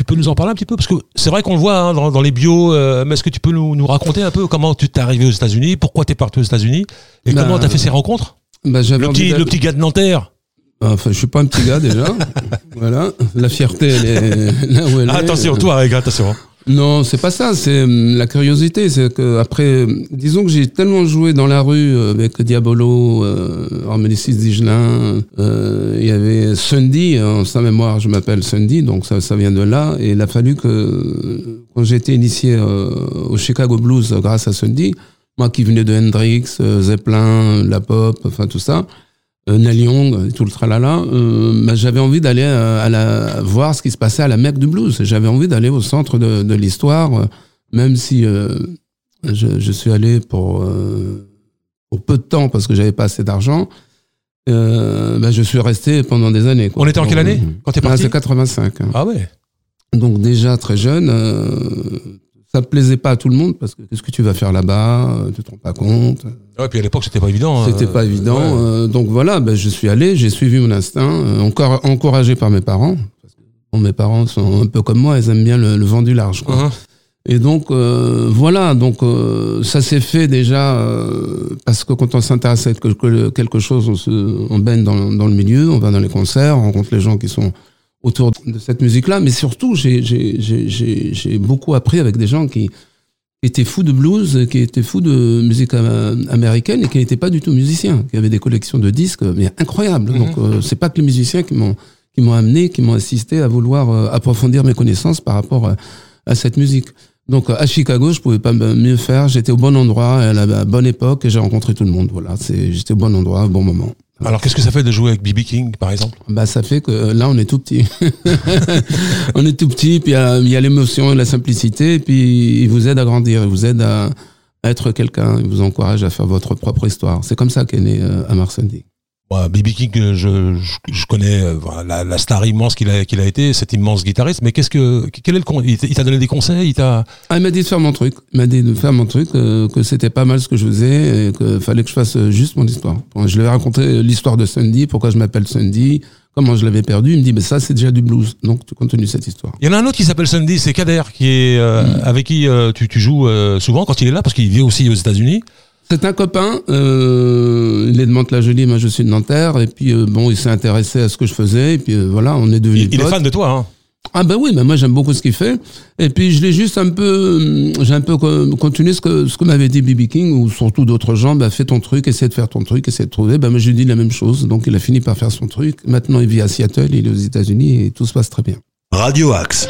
tu peux nous en parler un petit peu? Parce que c'est vrai qu'on le voit hein, dans, dans les bios, euh, mais est-ce que tu peux nous, nous raconter un peu comment tu t'es arrivé aux États-Unis, pourquoi tu es parti aux États-Unis et Bah, comment tu as fait ces rencontres? Bah, le petit, le petit gars de Nanterre Enfin, je suis pas un petit gars déjà. voilà. La fierté, elle est là où elle est. Attention, toi, avec attention. Non, c'est pas ça. C'est hum, la curiosité. C'est que après, hum, disons que j'ai tellement joué dans la rue euh, avec Diabolo, euh, Arménicis Digelin. euh, Il y avait Sunday en sa mémoire. Je m'appelle Sunday, donc ça, ça vient de là. Et il a fallu que euh, quand j'ai été initié euh, au Chicago Blues euh, grâce à Sunday, moi qui venais de Hendrix, euh, Zeppelin, la pop, enfin tout ça. Euh, Young, et tout le tralala, euh, bah, j'avais envie d'aller euh, à la, voir ce qui se passait à la Mecque du blues. J'avais envie d'aller au centre de, de l'histoire, euh, même si euh, je, je suis allé pour, euh, pour peu de temps parce que j'avais pas assez d'argent. Euh, bah, je suis resté pendant des années. quoi. On était en quelle année euh, quand t'es ah, parti C'est 85. hein. Ah ouais Donc déjà très jeune, euh, ça plaisait pas à tout le monde parce que qu'est-ce que tu vas faire là-bas euh, Tu te rends pas compte Ouais, puis à l'époque, c'était pas évident. c'était euh, pas évident. ouais. euh, donc voilà, ben, je suis allé, j'ai suivi mon instinct, euh, encore encouragé par mes parents. Parce que, bon, mes parents sont un peu comme moi, ils aiment bien le, le vent du large. Quoi. Mhm. Et donc euh, voilà, donc euh, ça s'est fait déjà euh, parce que quand on s'intéresse à quelque, quelque chose, on, se, on baigne dans, dans le milieu, on va dans les concerts, on rencontre les gens qui sont autour de cette musique-là. Mais surtout, j'ai- beaucoup appris avec des gens qui étaient fous de blues, qui étaient fous de musique euh, américaine et qui n'étaient pas du tout musiciens, qui avaient des collections de disques mais incroyables. Mhm. Donc euh, c'est pas que les musiciens qui m'ont qui m'ont amené, qui m'ont assisté à vouloir euh, approfondir mes connaissances par rapport à, à cette musique. Donc à Chicago, je pouvais pas mieux faire. J'étais au bon endroit, à la bonne époque, et j'ai rencontré tout le monde. Voilà, j'étais au bon endroit, au bon moment. Alors, qu'est-ce que ça fait de jouer avec B.B. King, par exemple? Bah ça fait que euh, là on est tout petit. on est tout petit, puis il y a- il y a l'émotion et la simplicité, et puis il vous aide à grandir, il vous aide à, à être quelqu'un, il vous encourage à faire votre propre histoire. C'est comme ça qu'est né euh, Sunday. Ouais, B.B. King, euh, je, je, je connais euh, voilà, la, la star immense qu'il a, qu'il a été, cet immense guitariste, mais qu'est-ce que, quel est le con Il t'a donné des conseils il t'a... Ah, il m'a dit de faire mon truc. Il m'a dit de faire mon truc, euh, que c'était pas mal ce que je faisais et qu'il fallait que je fasse euh, juste mon histoire. Bon, je lui ai raconté l'histoire de Sunday, pourquoi je m'appelle Sunday, comment je l'avais perdu. Il me dit, mais ça, c'est déjà du blues. Donc, tu continues cette histoire. Il y en a un autre qui s'appelle Sunday, c'est Kader, qui est, euh, avec qui euh, tu, tu joues euh, souvent quand il est là, parce qu'il vit aussi aux États-Unis. C'est un copain, euh, il est de Mantes-la-Jolie, moi je suis de Nanterre, et puis euh, bon, il s'est intéressé à ce que je faisais, et puis euh, voilà, on est devenus Il, il est fan de toi, hein Ah ben oui, mais moi j'aime beaucoup ce qu'il fait. Et puis je l'ai juste un peu, j'ai un peu co- continué ce que ce que m'avait dit BB King ou surtout d'autres gens. Bah fais ton truc, essaie de faire ton truc, essaie de trouver. Ben moi je lui dis la même chose. Donc il a fini par faire son truc. Maintenant il vit à Seattle, il est aux États-Unis et tout se passe très bien. Radio Axe.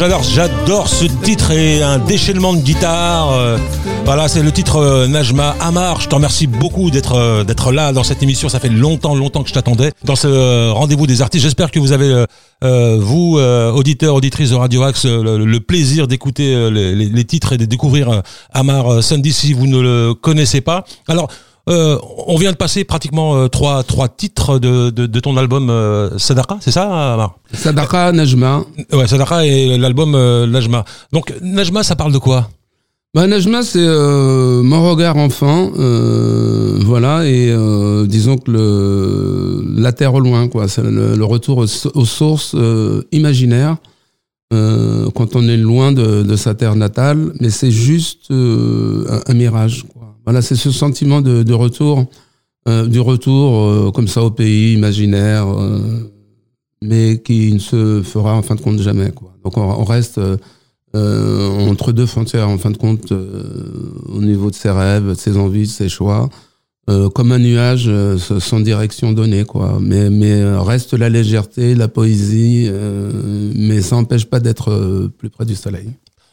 J'adore, j'adore ce titre et un déchaînement de guitare. euh, voilà, c'est le titre euh, Najma Amar. Je te remercie beaucoup d'être euh, d'être là dans cette émission. Ça fait longtemps, longtemps que je t'attendais dans ce rendez-vous des artistes. J'espère que vous avez vous, auditeurs, auditrices de Radio Axe, le, plaisir d'écouter les, titres et de découvrir Amar Sunday si vous ne le connaissez pas. Alors. Euh, on vient de passer pratiquement euh, trois trois titres de, de, de ton album euh, Sadaka, c'est ça, Amar? Sadaka, Najma. Ouais, Sadaka et l'album Najma. Donc Najma, ça parle de quoi? Bah, Najma, c'est mon regard enfant, voilà, et disons que le, la terre au loin, quoi, c'est le, le retour aux, aux sources imaginaires quand on est loin de, de sa terre natale, mais c'est juste un, un mirage, quoi. Voilà, c'est ce sentiment de, retour, euh, du retour euh, comme ça au pays imaginaire, euh, mais qui ne se fera en fin de compte jamais. Donc on, reste entre deux frontières, en fin de compte, au niveau de ses rêves, de ses envies, de ses choix, comme un nuage sans direction donnée, quoi. Mais, reste la légèreté, la poésie, mais ça n'empêche pas d'être plus près du soleil.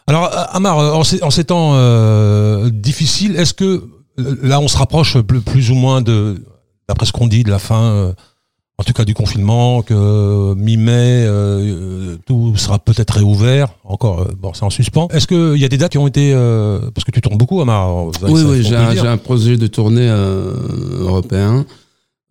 Alors euh, Amar, euh, en ces, en ces temps euh, difficiles, est-ce que là on se rapproche plus, plus ou moins de, d'après ce qu'on dit, de la fin, euh, en tout cas du confinement, que mi-mai euh, tout sera peut-être réouvert. Encore, bon, c'est en suspens. Est-ce qu'il y a des dates qui ont été parce que tu tournes beaucoup, Amar Oui, oui, j'ai un, dire. j'ai un projet de tournée européen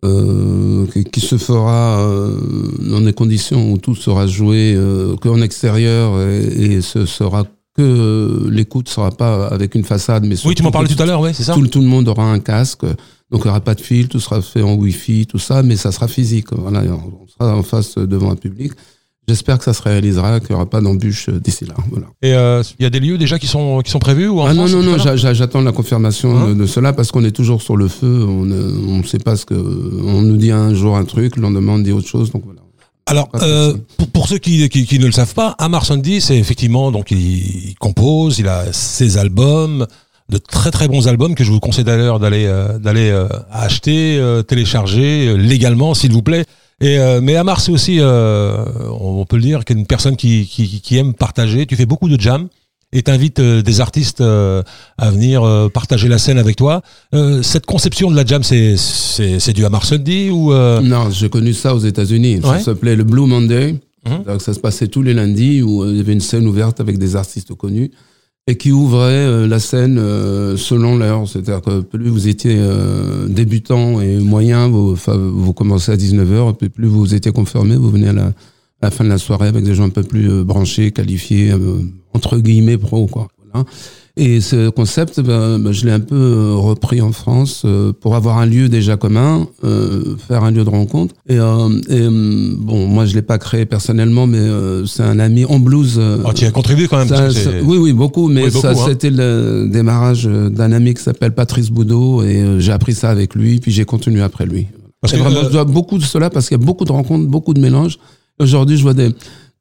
euh, qui, qui se fera euh, dans des conditions où tout sera joué euh, qu'en extérieur et, et ce sera que euh, l'écoute sera pas avec une façade, mais Oui, tu m'en parlais tout à l'heure, ouais, c'est ça. Tout, tout le monde aura un casque, donc il n'y aura pas de fil, tout sera fait en Wi-Fi, tout ça, mais ça sera physique. Voilà, on sera en face devant un public. J'espère que ça se réalisera, qu'il n'y aura pas d'embûche d'ici là. Voilà. Et euh, il y a des lieux déjà qui sont qui sont prévus ou en Ah non, France, non, non, j'attends la confirmation Hein de, de cela parce qu'on est toujours sur le feu. On ne on sait pas ce que. On nous dit un jour un truc, le lendemain on dit autre chose. Donc voilà. Alors, euh, pour, pour ceux qui, qui, qui ne le savent pas, Amar Sandy, c'est effectivement, donc il, il compose, il a ses albums, de très très bons albums que je vous conseille d'ailleurs d'aller euh, d'aller euh, acheter, euh, télécharger euh, légalement, s'il vous plaît. Et euh, mais Amar, c'est aussi, euh, on peut le dire, qu'une personne qui, qui, qui aime partager. Tu fais beaucoup de jam et t'invites euh, des artistes euh, à venir euh, partager la scène avec toi. Euh, cette conception de la jam, c'est c'est c'est du Amar Sunday ou Non, j'ai connu ça aux États-Unis. Ouais. Ça s'appelait le Blue Monday. Mhm. Donc ça se passait tous les lundis où il y avait une scène ouverte avec des artistes connus et qui ouvrait la scène selon l'heure. C'est-à-dire que plus vous étiez débutant et moyen, vous, vous commencez à 19h, et puis plus vous étiez confirmé, vous venez à la, à la fin de la soirée avec des gens un peu plus euh, branchés, qualifiés, euh, entre guillemets pro. Quoi. Voilà. Et ce concept, ben, je l'ai un peu euh, repris en France euh, pour avoir un lieu déjà commun, euh, faire un lieu de rencontre. Et, euh, et, euh, bon, moi je l'ai pas créé personnellement, mais c'est un ami en blues. euh, oh, tu y as contribué quand même. ça- ça- oui, oui, beaucoup, mais Oui, beaucoup, ça, hein. c'était le démarrage d'un ami qui s'appelle Patrice Boudot, et j'ai appris ça avec lui, puis j'ai continué après lui. Parce Et que, vraiment, je dois beaucoup de cela parce qu'il y a beaucoup de rencontres, beaucoup de mélanges. Aujourd'hui, je vois des,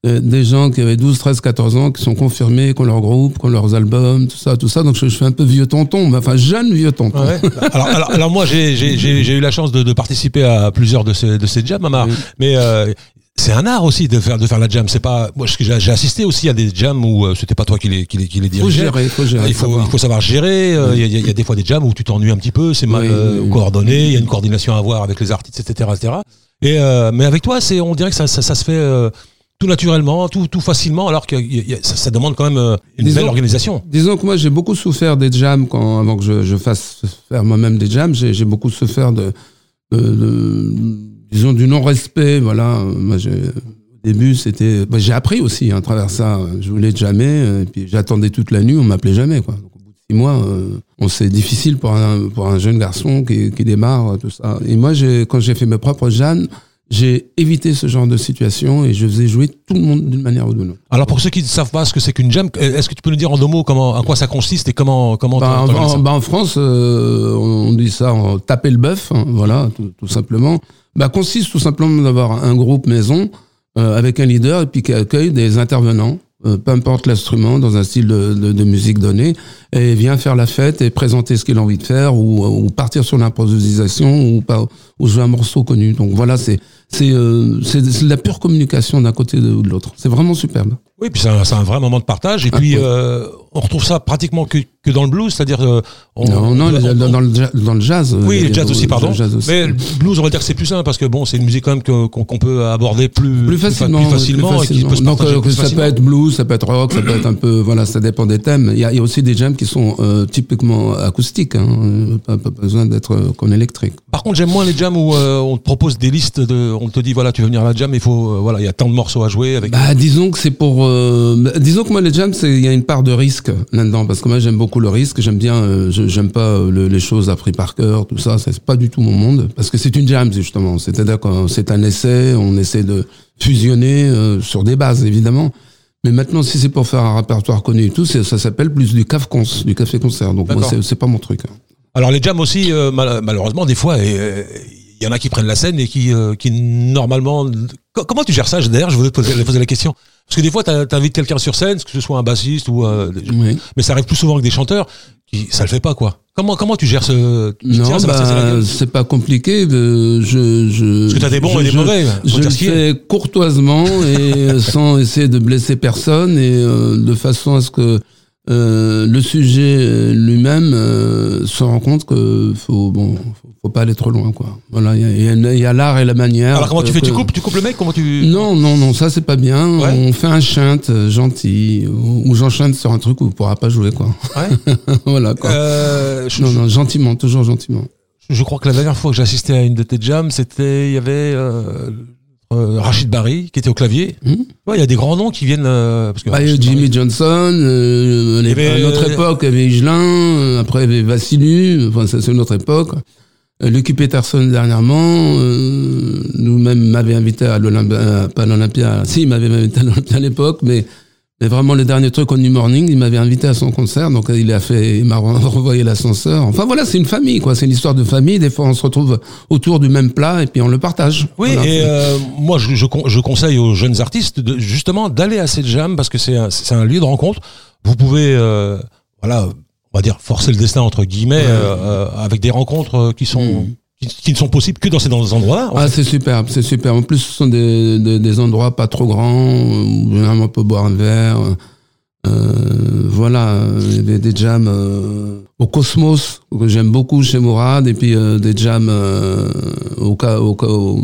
euh, des gens qui avaient 12, 13, 14 ans qui sont confirmés, qui ont leur groupe, qui ont leurs albums, tout ça, tout ça. Donc, je, je fais un peu vieux tonton, mais enfin, jeune vieux tonton. Ouais. alors, alors, alors moi, j'ai eu la chance de, de participer à plusieurs de ces, de ces jams, Amar. Oui. Mais euh, c'est un art aussi de faire, de faire la jam. C'est pas, moi, j'ai assisté aussi à des jams où euh, c'était pas toi qui les, qui les, qui les Il faut dirigeais. gérer, il faut gérer. Il faut, savoir. il faut savoir gérer. euh, Il y, a- il y a des fois des jams où tu t'ennuies un petit peu, c'est mal Oui, euh, oui, oui. coordonné, il y a une coordination à avoir avec les artistes, etc., etc. Et euh, mais avec toi, c'est, on dirait que ça, ça, ça se fait euh, tout naturellement, tout, tout facilement, alors que y ça, ça demande quand même euh, une Disons- belle organisation. Disons que moi j'ai beaucoup souffert des jams quand, avant que je, je fasse faire moi-même des jams. J'ai beaucoup souffert de, de, de- disons du non-respect. Voilà, moi au début c'était, bah, j'ai appris aussi hein, à travers ça. Je voulais jamais, et puis j'attendais toute la nuit, on m'appelait jamais quoi. Six mois, euh, on c'est difficile pour un pour un jeune garçon qui, qui démarre tout ça. Et moi quand j'ai fait mes propres jams, j'ai évité ce genre de situation et je faisais jouer tout le monde d'une manière ou d'une autre. Alors pour ceux qui ne savent pas ce que c'est qu'une jam, euh, est-ce que tu peux nous dire en deux mots comment, à quoi ça consiste et comment, comment Bah, en, ça en- bah, en France, euh, on dit ça, on taper le bœuf, hein, voilà, tout, tout simplement. Bah, consiste tout simplement d'avoir un groupe maison euh, avec un leader et puis qui accueille des intervenants, euh, peu importe l'instrument, dans un style de, musique donné, et vient faire la fête et présenter ce qu'il a envie de faire ou, ou partir sur l'improvisation ou, pas- ou jouer un morceau connu. Donc voilà, c'est c'est euh, la pure communication d'un côté ou de l'autre. C'est vraiment superbe. Oui, puis c'est un, un vrai moment de partage. Et Ah, puis, euh, on retrouve ça pratiquement que, que dans le blues, c'est-à-dire. euh, on- non, non, on- dans, dans le, dans le jazz. Oui, le jazz aussi, pardon. le jazz aussi. Mais le blues, on va dire que c'est plus simple parce que bon, c'est une musique quand même qu'on qu'on peut aborder plus, plus facilement, plus facilement, et qui peut se Donc partager euh, plus ça facilement. peut être blues, ça peut être rock, ça peut être un peu, voilà, ça dépend des thèmes. Il y a, il y a aussi des jams qui sont euh, typiquement acoustiques, hein, pas, pas besoin d'être euh, qu'en électrique. Par contre, j'aime moins les jams où euh, on te propose des listes de, on te dit voilà, tu veux venir à la jam, il faut, voilà, il y a tant de morceaux à jouer avec. Bah, disons que c'est pour, euh, disons que moi les jams, il y a une part de risque là-dedans parce que moi j'aime beaucoup le risque, j'aime bien, euh, j'aime pas euh, le- les choses appris par cœur, tout ça, c'est pas du tout mon monde parce que c'est une jam justement, c'est-à-dire que c'est un essai, on essaie de fusionner euh, sur des bases évidemment. Mais maintenant, si c'est pour faire un répertoire connu et tout, ça s'appelle plus du caf cons, du café concert. Donc moi, c'est- pas mon truc. hein. Alors les jams aussi, mal- malheureusement, des fois, il y en a qui prennent la scène et qui, qui normalement. Co- Comment tu gères ça D'ailleurs, je voulais te poser, poser la question. Parce que des fois, tu invites quelqu'un sur scène, que ce soit un bassiste ou. euh, Oui. mais ça arrive plus souvent que des chanteurs, qui, ça le fait pas quoi. Comment comment tu gères ce tu- Non, bah, c'est pas compliqué. de- je, je, Parce que t'as des bons je- et des je- mauvais. Je le fais courtoisement et sans essayer de blesser personne et euh, de façon à ce que euh, le sujet lui-même euh, se rend compte que faut bon faut, faut pas aller trop loin quoi. Voilà, il y a- l'art et la manière. Alors comment tu que- fais? Tu que- coupes Tu coupes le mec? Comment tu Non, non, non, ça c'est pas bien. Ouais. On fait un chante euh, gentil ou, ou j'enchaîne sur un truc où on pourra pas jouer quoi. Ouais. voilà quoi. Euh, je, non, non, gentiment, toujours gentiment. je crois que la dernière fois que j'ai assisté à une de tes jams, c'était il y avait euh, Rachid Barry qui était au clavier. Hmm. Ouais, il y a des grands noms qui viennent euh, parce que Bah, Jimmy Barry- Johnson, euh, avait, à notre époque, il y avait Higelin, après il y avait Vassilu, enfin ça c'est une autre époque. Lucky Peterson dernièrement, nous-mêmes m'avait invité à l'Olympia, pas l'Olympia, si il m'avait invité à l'Olympia à l'époque, mais, mais vraiment le dernier truc au New Morning, il m'avait invité à son concert, donc il a fait, il m'a re- renvoyé l'ascenseur. Enfin voilà, c'est une famille quoi, c'est une histoire de famille. Des fois on se retrouve autour du même plat et puis on le partage. Oui, Voilà. et euh, moi je, je, je conseille aux jeunes artistes de, justement d'aller à cette jam parce que c'est un, c'est un lieu de rencontre. Vous pouvez, euh, voilà, on va dire forcer le destin entre guillemets euh, euh, avec des rencontres euh, qui sont Mm. Qui, ne sont possibles que dans ces dans ces endroits-là. en Ah, c'est superbe, c'est super. En plus, ce sont des, des, des endroits pas trop grands, où généralement on peut boire un verre. Euh, voilà, euh, des jams euh, au Cosmos, que j'aime beaucoup chez Mourad, et puis euh, des jams au, ca- au, ca- au,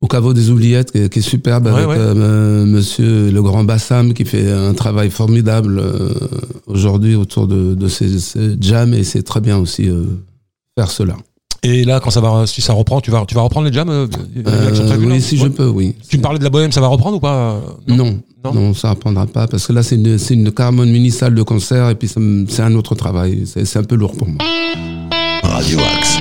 au caveau des oubliettes, qui, est- qui est superbe, Ouais, avec ouais. monsieur le grand Bassam, qui fait un travail formidable aujourd'hui autour de, de ces, ces jams, et c'est très bien aussi faire cela. Et là, quand ça va, si ça reprend, tu vas tu vas reprendre les jams. euh, Euh, là oui, si je peux, oui. Tu me parlais de la bohème, ça va reprendre ou pas Non, Non. non, ça apprendra pas parce que là c'est une, c'est une carrément une mini salle de concert et puis c'est un autre travail. C'est c'est un peu lourd pour moi. Radio Axe.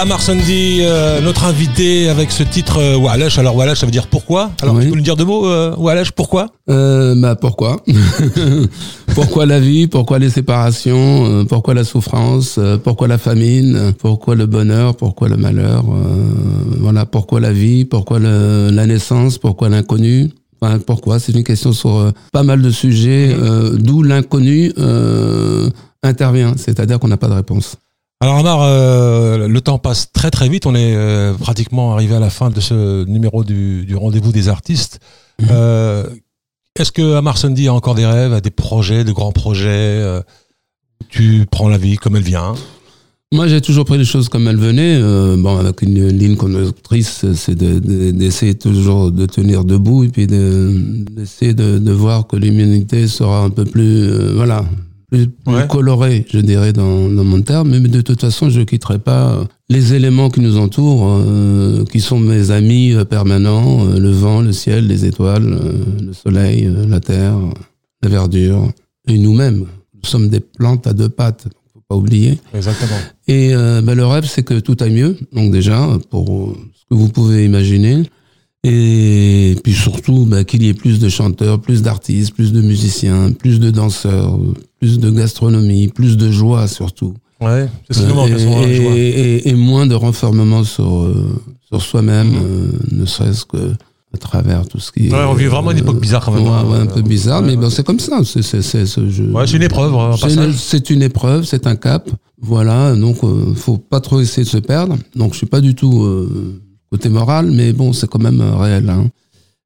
Amar Sandy, euh, notre invité avec ce titre euh, Walash. Alors Walash, ça veut dire pourquoi Alors Oui. tu peux nous dire deux mots, euh, Walash, pourquoi Euh, bah pourquoi Pourquoi la vie Pourquoi les séparations Euh, Pourquoi la souffrance Pourquoi la famine Pourquoi le bonheur Pourquoi le malheur Voilà, pourquoi la vie Pourquoi le- la naissance Pourquoi l'inconnu Enfin, pourquoi C'est une question sur euh, pas mal de sujets, euh, d'où l'inconnu euh, intervient. C'est-à-dire qu'on n'a pas de réponse. Alors Amar, euh, le temps passe très très vite. On est euh, pratiquement arrivé à la fin de ce numéro du, du rendez-vous des artistes. Euh, Est-ce que Amar Sandy a encore des rêves, a des projets, de grands projets euh, Tu prends la vie comme elle vient? Moi, j'ai toujours pris les choses comme elles venaient. Euh, bon, avec une ligne conductrice, c'est de- de- d'essayer toujours de tenir debout et puis de- d'essayer de, de voir que l'humanité sera un peu plus, euh, voilà, plus, plus Ouais. colorée, je dirais, dans, dans mon terme. Mais de toute façon, je quitterai pas euh, les éléments qui nous entourent, euh, qui sont mes amis euh, permanents, euh, le vent, le ciel, les étoiles, le soleil, la terre, la verdure, et nous-mêmes. Nous sommes des plantes à deux pattes, faut pas oublier. Exactement. Et bah, le rêve, c'est que tout aille mieux. Donc déjà, pour ce que vous pouvez imaginer. Et puis surtout, bah, qu'il y ait plus de chanteurs, plus d'artistes, plus de musiciens, plus de danseurs, plus de gastronomie, plus de joie surtout. Ouais, c'est ce et, ce moins de renfermement sur, euh, sur soi-même, Mhm. euh, ne serait-ce que à travers tout ce qui Ouais, on vit vraiment une époque bizarre quand même. Ouais, ouais, un peu Euh, bizarre, mais bon, c'est comme ça. C'est c'est- c'est- c'est- je- Ouais, c'est une épreuve, c'est une, c'est une épreuve, c'est un cap. Voilà, donc euh, faut pas trop essayer de se perdre. Donc je suis pas du tout euh, côté moral, mais bon, c'est quand même euh, réel. Hein.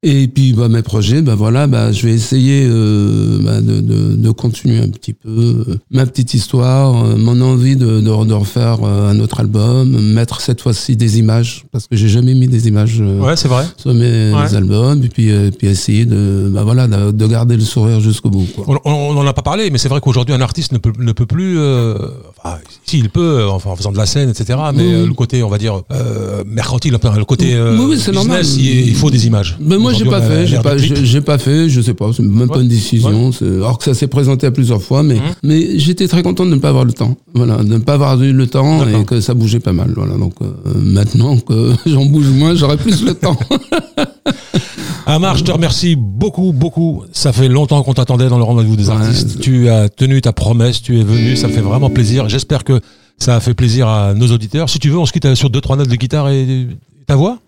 Et puis bah, mes projets, bah voilà, bah je vais essayer euh, bah, de, de, de continuer un petit peu euh, ma petite histoire, euh, mon envie de, de, de refaire euh, un autre album, mettre cette fois-ci des images parce que j'ai jamais mis des images Ouais, c'est vrai. sur mes Ouais. albums, et puis euh, puis essayer de bah voilà de, de garder le sourire jusqu'au bout. Quoi. On- n'en a pas parlé, mais c'est vrai qu'aujourd'hui un artiste ne peut, ne peut plus. Euh, enfin, si il peut, enfin, en faisant de la scène, etc. Mais Oui, le côté, on va dire euh, mercantile, enfin, le côté Oui, oui, business, normal. il, il faut des images. Mais moi j'ai pas fait, j'ai pas, j'ai pas fait, je sais pas, c'est même pas Ouais. une décision. c'est- Alors que ça s'est présenté à plusieurs fois, mais Mhm. mais j'étais très content de ne pas avoir le temps, voilà, de ne pas avoir eu le temps et que ça bougeait pas mal, voilà. Donc euh, maintenant que j'en bouge moins, j'aurai plus le temps. Amar, je te remercie beaucoup, beaucoup. Ça fait longtemps qu'on t'attendait dans le rendez-vous des Ouais. artistes. Tu as tenu ta promesse, tu es venu, ça me fait vraiment plaisir. J'espère que ça a fait plaisir à nos auditeurs. Si tu veux, on se quitte sur deux, trois notes de guitare et ta voix?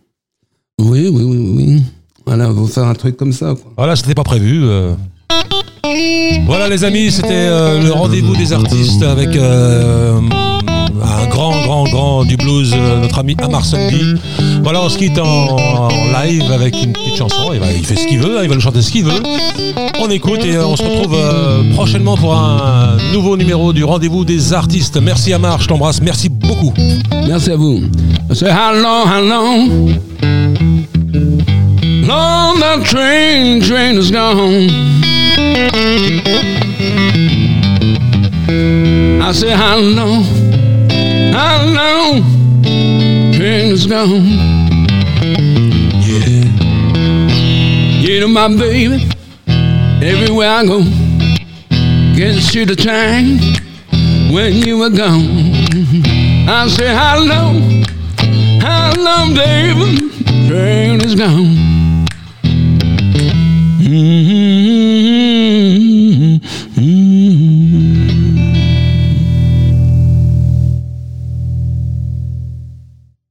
Oui, oui, oui, oui. Voilà, on va faire un truc comme ça. Quoi. Voilà, c'était pas prévu. euh. Voilà les amis, c'était euh, le rendez-vous des artistes avec euh, un grand, grand, grand du blues, euh, notre ami Amar Sundy. Voilà, on se quitte en, en live avec une petite chanson. Il, fait ce qu'il veut, hein, il va nous chanter ce qu'il veut. On écoute et euh, on se retrouve euh, prochainement pour un nouveau numéro du rendez-vous des artistes. Merci Amar, je t'embrasse, merci beaucoup. Merci à vous. I say how long, how long, long that train, train is gone. I say how long, train is gone. Yeah, you know my baby. Everywhere I go, gets you the time when you were gone. I say, how long, baby, train is gone. Mm-hmm.